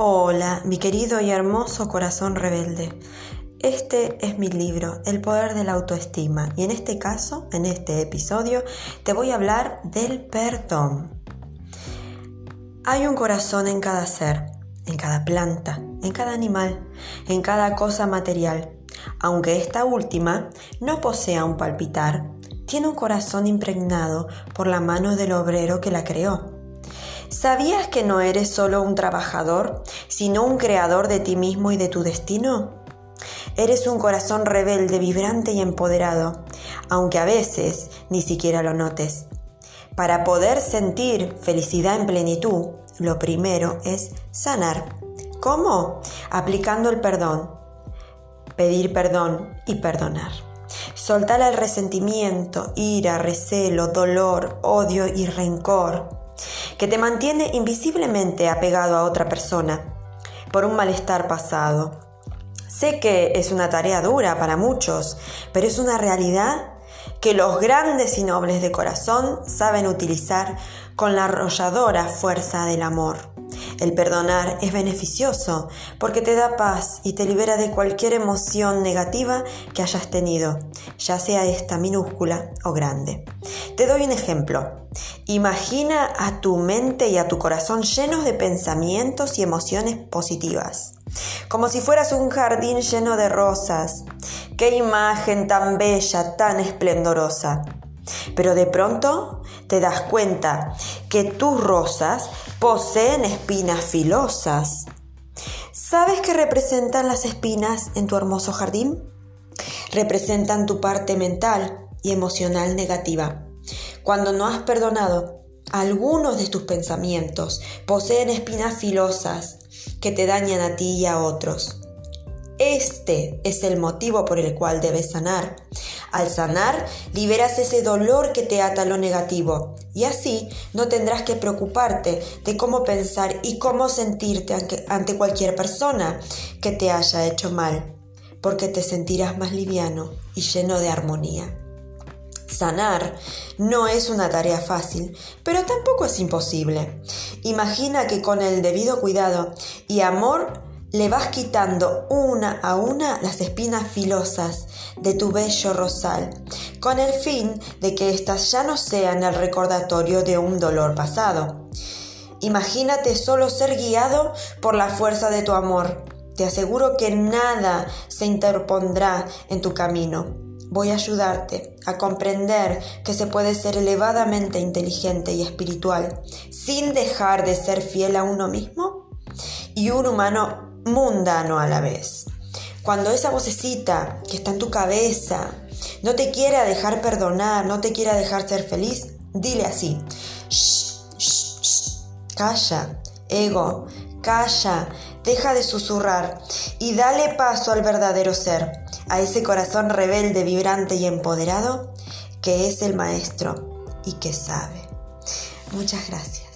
Hola, mi querido y hermoso corazón rebelde. Este es mi libro, El poder de la autoestima, y en este caso, en este episodio, te voy a hablar del perdón. Hay un corazón en cada ser, en cada planta, en cada animal, en cada cosa material. Aunque esta última no posea un palpitar, tiene un corazón impregnado por la mano del obrero que la creó. ¿Sabías que no eres solo un trabajador, sino un creador de ti mismo y de tu destino? Eres un corazón rebelde, vibrante y empoderado, aunque a veces ni siquiera lo notes. Para poder sentir felicidad en plenitud, lo primero es sanar. ¿Cómo? Aplicando el perdón. Pedir perdón y perdonar. Soltar el resentimiento, ira, recelo, dolor, odio y rencor que te mantiene invisiblemente apegado a otra persona por un malestar pasado. Sé que es una tarea dura para muchos, pero es una realidad que los grandes y nobles de corazón saben utilizar con la arrolladora fuerza del amor. El perdonar es beneficioso porque te da paz y te libera de cualquier emoción negativa que hayas tenido, ya sea esta minúscula o grande. Te doy un ejemplo. Imagina a tu mente y a tu corazón llenos de pensamientos y emociones positivas, como si fueras un jardín lleno de rosas. Qué imagen tan bella, tan esplendorosa. Pero de pronto te das cuenta que tus rosas poseen espinas filosas. ¿Sabes qué representan las espinas en tu hermoso jardín? Representan tu parte mental y emocional negativa. Cuando no has perdonado, algunos de tus pensamientos poseen espinas filosas que te dañan a ti y a otros. Este es el motivo por el cual debes sanar. Al sanar, liberas ese dolor que te ata lo negativo y así no tendrás que preocuparte de cómo pensar y cómo sentirte ante cualquier persona que te haya hecho mal, porque te sentirás más liviano y lleno de armonía. Sanar no es una tarea fácil, pero tampoco es imposible. Imagina que con el debido cuidado y amor le vas quitando una a una las espinas filosas de tu bello rosal, con el fin de que éstas ya no sean el recordatorio de un dolor pasado. Imagínate solo ser guiado por la fuerza de tu amor. Te aseguro que nada se interpondrá en tu camino. Voy a ayudarte a comprender que se puede ser elevadamente inteligente y espiritual sin dejar de ser fiel a uno mismo y un humano mundano a la vez. Cuando esa vocecita que está en tu cabeza no te quiera dejar perdonar, no te quiera dejar ser feliz, dile así. calla, ego, calla, deja de susurrar y dale paso al verdadero ser, a ese corazón rebelde, vibrante y empoderado que es el maestro y que sabe. Muchas gracias.